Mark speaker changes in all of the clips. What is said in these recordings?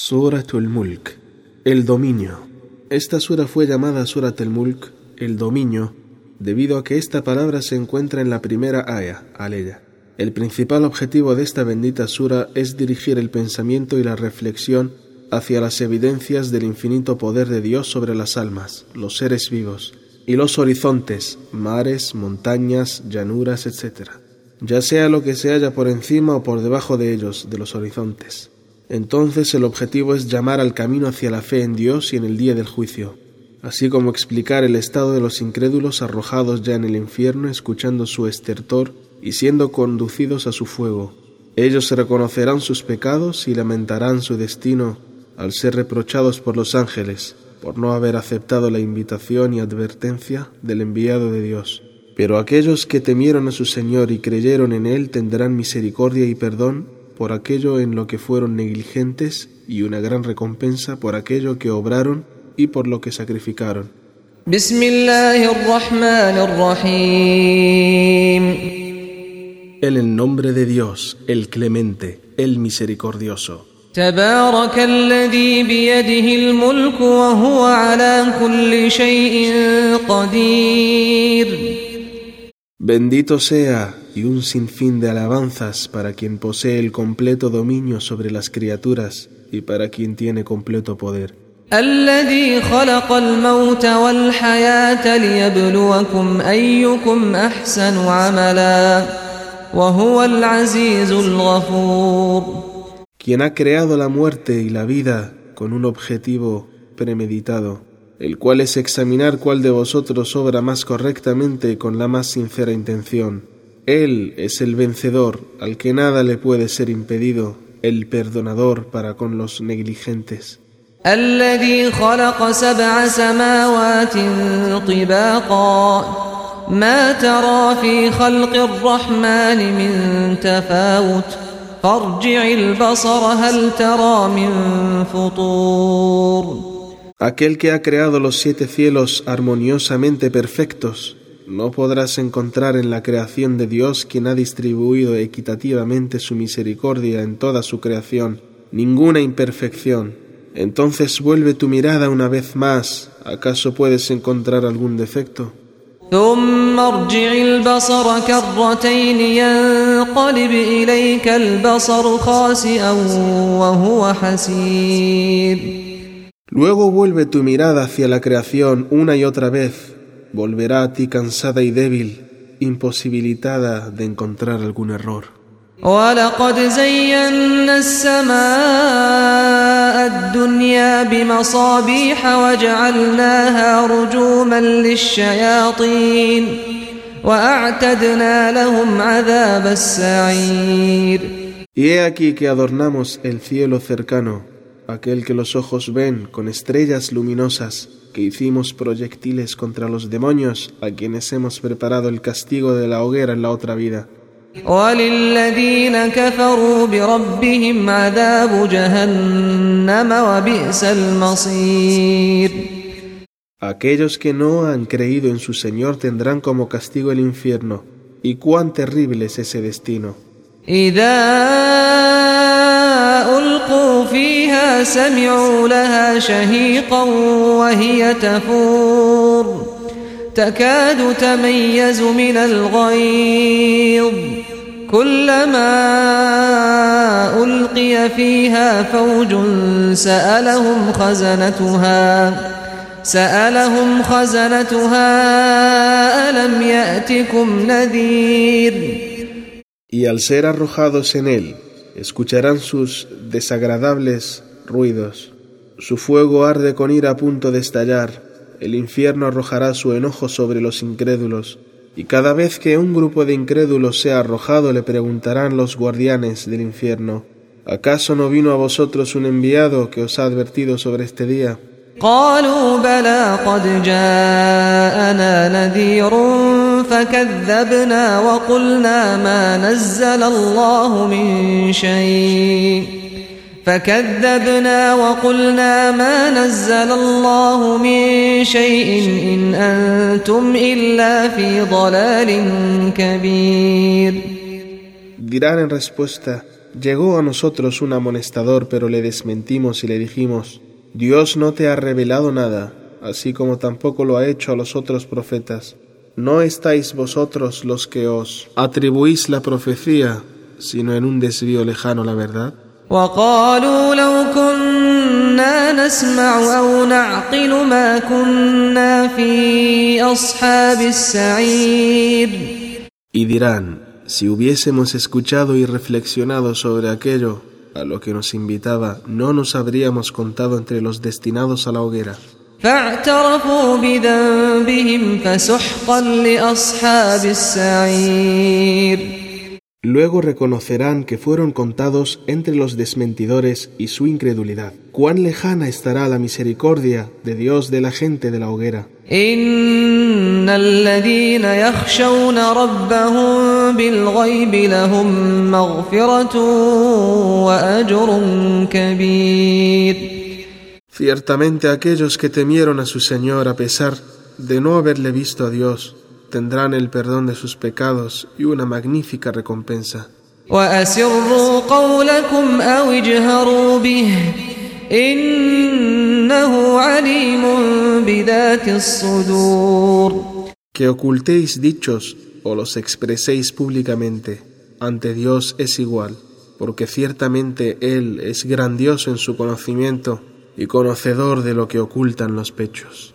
Speaker 1: Suratul Mulk, el dominio. Esta sura fue llamada Suratul Mulk, el dominio, debido a que esta palabra se encuentra en la primera aya, aleya. El principal objetivo de esta bendita sura es dirigir el pensamiento y la reflexión hacia las evidencias del infinito poder de Dios sobre las almas, los seres vivos, y los horizontes, mares, montañas, llanuras, etc., ya sea lo que se halla por encima o por debajo de ellos, de los horizontes. Entonces el objetivo es llamar al camino hacia la fe en Dios y en el día del juicio, así como explicar el estado de los incrédulos arrojados ya en el infierno escuchando su estertor y siendo conducidos a su fuego. Ellos reconocerán sus pecados y lamentarán su destino al ser reprochados por los ángeles por no haber aceptado la invitación y advertencia del enviado de Dios. Pero aquellos que temieron a su Señor y creyeron en Él tendrán misericordia y perdón por aquello en lo que fueron negligentes y una gran recompensa por aquello que obraron y por lo que sacrificaron. En el nombre de Dios, el clemente, el misericordioso. Bendito sea y un sinfín de alabanzas para quien posee el completo dominio sobre las criaturas y para quien tiene completo poder. الذي خلق الموت والحياة ليبلوكم أيكم أحسن عملا وهو العزيز الغفور Quien ha creado la muerte y la vida con un objetivo premeditado, el cual es examinar cuál de vosotros obra más correctamente con la más sincera intención. Él es el vencedor, al que nada le puede ser impedido, el perdonador para con los negligentes. الذي خلق سبع سماوات طباقا ما ترى في خلق الرحمن من تفاوت فارجع البصر هل ترى من فطور Aquel que ha creado los siete cielos armoniosamente perfectos, no podrás encontrar en la creación de Dios quien ha distribuido equitativamente su misericordia en toda su creación ninguna imperfección entonces vuelve tu mirada una vez más. ¿Acaso puedes encontrar algún defecto? Luego vuelve tu mirada hacia la creación una y otra vez. Volverá a ti cansada y débil, imposibilitada de encontrar algún error. ولقد زينا السماء الدنيا بمصابيح وجعلناها رجوما للشياطين واعتدنا لهم عذاب السعير Y he aquí que adornamos el cielo cercano, aquel que los ojos ven con estrellas luminosas, que hicimos proyectiles contra los demonios, a quienes hemos preparado el castigo de la hoguera en la otra vida. Aquellos que no han creído en su Señor tendrán como castigo el infierno, y cuán terrible es ese destino. سمعوا لها شهيقا وهي تفور. تكاد تميز من الغيظ. كلما ألقي فيها فوج سألهم خزنتها. سألهم خزنتها ألم يأتكم نذير؟ Y al ser arrojados en él, escucharán sus desagradables ruidos. Su fuego arde con ira a punto de estallar. El infierno arrojará su enojo sobre los incrédulos. Y cada vez que un grupo de incrédulos sea arrojado le preguntarán los guardianes del infierno, ¿acaso no vino a vosotros un enviado que os ha advertido sobre este día?
Speaker 2: فكذبنا وقلنا ما نزل الله من شيء إن أنتم إلا في ضلال كبير
Speaker 1: Dirán en respuesta, Llegó a nosotros un amonestador, pero le desmentimos y le dijimos, Dios no te ha revelado nada, así como tampoco lo ha hecho a los otros profetas. ¿No estáis vosotros los que os atribuís la profecía, sino en un desvío lejano la verdad? Y dirán, si hubiésemos escuchado y reflexionado sobre aquello a lo que nos invitaba, no nos habríamos contado entre los destinados a la hoguera. Luego reconocerán que fueron contados entre los desmentidores y su incredulidad. Cuán lejana estará la misericordia de Dios de la gente de la hoguera. Ciertamente aquellos que temieron a su Señor a pesar de no haberle visto a Dios, tendrán el perdón de sus pecados y una magnífica recompensa. Que ocultéis dichos o los expreséis públicamente, ante Dios es igual, porque ciertamente Él es grandioso en su conocimiento y conocedor de lo que ocultan los pechos.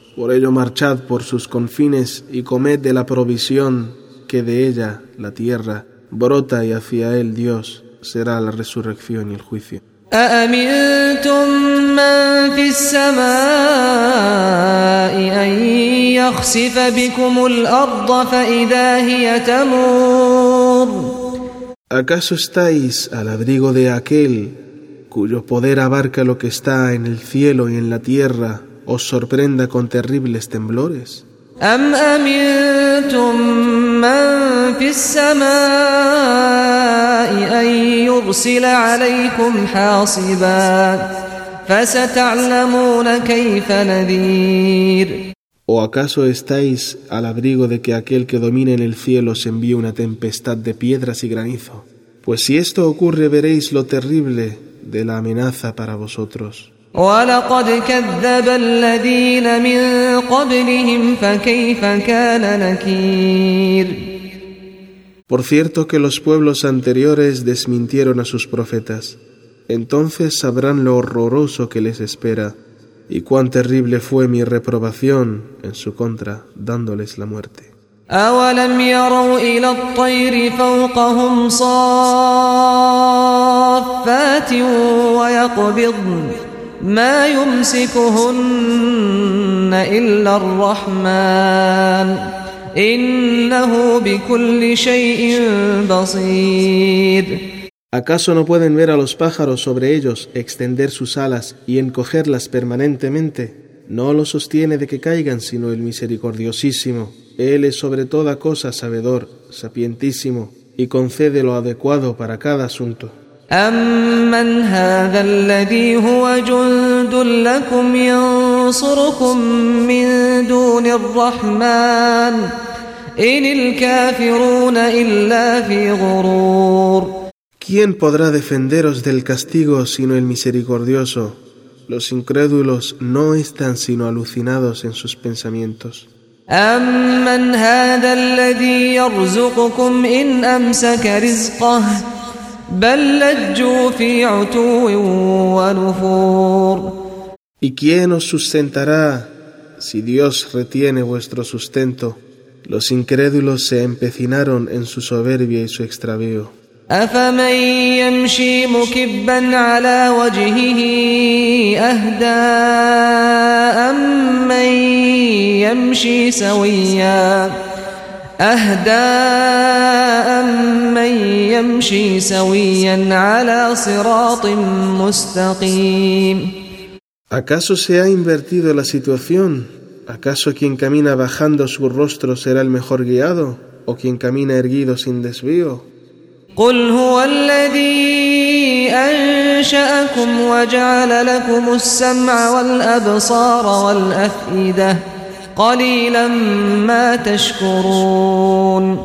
Speaker 1: Por ello marchad por sus confines y comed de la provisión que de ella, la tierra, brota y hacia él Dios será la resurrección y el juicio. ¿Acaso estáis al abrigo de aquel cuyo poder abarca lo que está en el cielo y en la tierra, os sorprenda con terribles temblores? ¿O acaso estáis al abrigo de que aquel que domina en el cielo os envíe una tempestad de piedras y granizo? Pues si esto ocurre veréis lo terrible de la amenaza para vosotros. Por cierto que los pueblos anteriores desmintieron a sus profetas. Entonces sabrán lo horroroso que les espera y cuán terrible fue mi reprobación en su contra, dándoles la muerte. أولم يروا إلى الطير فوقهم صافات ويقبضن ما يمسكهن إلا الرحمن إنه بكل شيء بصير ¿Acaso no pueden ver a los pájaros sobre ellos extender sus alas y encogerlas permanentemente? No los sostiene de que caigan sino el misericordiosísimo. Él es sobre toda cosa sabedor, sapientísimo, y concede lo adecuado para cada asunto. ¿Quién podrá defenderos del castigo sino el misericordioso? Los incrédulos no están sino alucinados en sus pensamientos. أمن هذا الذي يرزقكم إن أمسك رزقه ¿Y quién os sustentará si Dios retiene vuestro sustento? Los incrédulos se empecinaron en su soberbia y su extravío. أفمن يمشي مكبا على وجهه أهدى أمن يمشي سويا
Speaker 2: أهدى من يمشي سويا على صراط مستقيم
Speaker 1: ¿Acaso se ha invertido la situación? ¿Acaso quien camina bajando su rostro será el mejor guiado? ¿O quien camina erguido sin desvío?
Speaker 2: قل هو الذي أنشأكم وجعل لكم السمع والأبصار والأفئدة قليلا ما تشكرون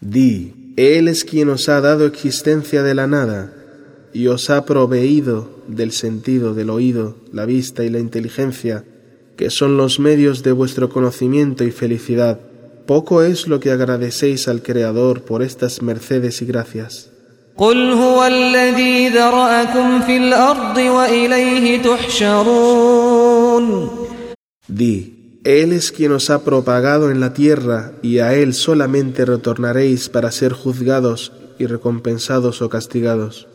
Speaker 1: Di, Él es quien os ha dado existencia de la nada y os ha proveído del sentido del oído, la vista y la inteligencia, que son los medios de vuestro conocimiento y felicidad. Poco es lo que agradecéis al Creador por estas mercedes y gracias.
Speaker 2: قل هو الذي ذرأكم في الأرض وإليه تحشرون
Speaker 1: Di, él es quien os ha propagado en la tierra, y a Él solamente retornaréis para ser juzgados y recompensados o castigados.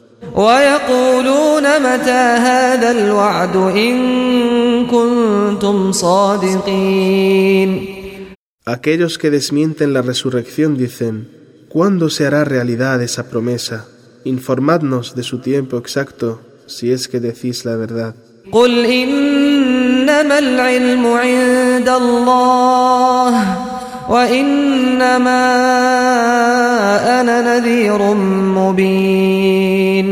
Speaker 1: Aquellos que desmienten la resurrección dicen, ¿cuándo se hará realidad esa promesa? Informadnos de su tiempo exacto, si es que decís la verdad.
Speaker 2: قل إنما العلم عند الله وإنما أنا نذير مبين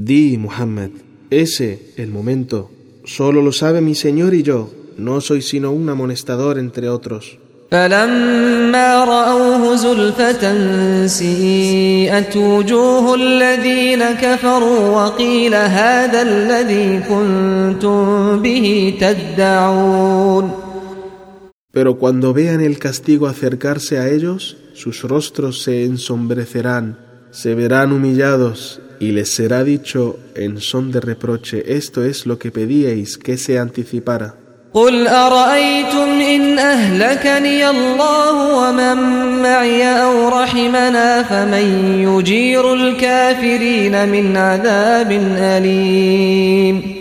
Speaker 1: Di, Muhammad, ese, el momento, solo lo sabe mi Señor y yo, no soy sino un amonestador entre otros.
Speaker 2: فلما رأوه زلفة سيئت وجوه الذين كفروا وقيل هذا الذي كنتم به تدعون
Speaker 1: Pero cuando vean el castigo acercarse a ellos, sus rostros se ensombrecerán, se verán humillados, y les será dicho en son de reproche, esto es lo que pedíais que se anticipara.
Speaker 2: قل أرأيتم إن أهلكني الله ومن معي أو رحمنا فمن يجير الكافرين من عذاب أليم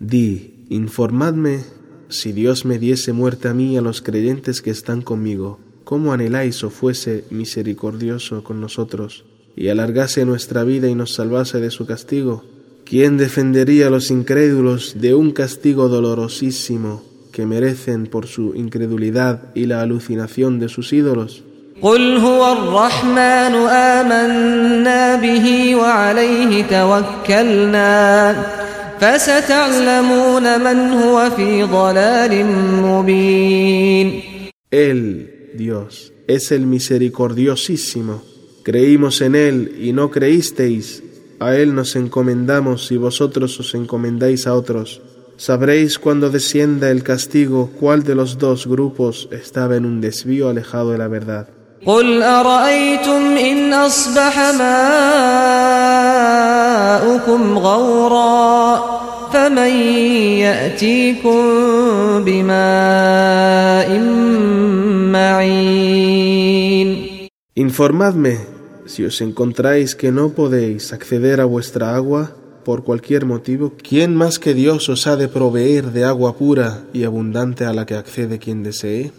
Speaker 1: Di, informadme, si Dios me diese muerte a mí y a los creyentes que están conmigo, ¿cómo anheláis o fuese misericordioso con nosotros, y alargase nuestra vida y nos salvase de su castigo? ¿Quién defendería a los incrédulos de un castigo dolorosísimo que merecen por su incredulidad y la alucinación de sus ídolos?
Speaker 2: قل هو الرحمن آمنا به وعليه توكلنا فستعلمون من هو في ضلال مبين
Speaker 1: Él, Dios, es el misericordiosísimo. Creímos en Él y no creísteis. A Él nos encomendamos y vosotros os encomendáis a otros. Sabréis cuando descienda el castigo cuál de los dos grupos estaba en un desvío alejado de la verdad.
Speaker 2: قل أرأيتم إن أصبح ماؤكم غورا فمن يأتيكم بماء معين
Speaker 1: Informadme si os encontráis que no podéis acceder a vuestra agua por cualquier motivo, ¿quién más que Dios os ha de proveer de agua pura y abundante a la que accede quien desee?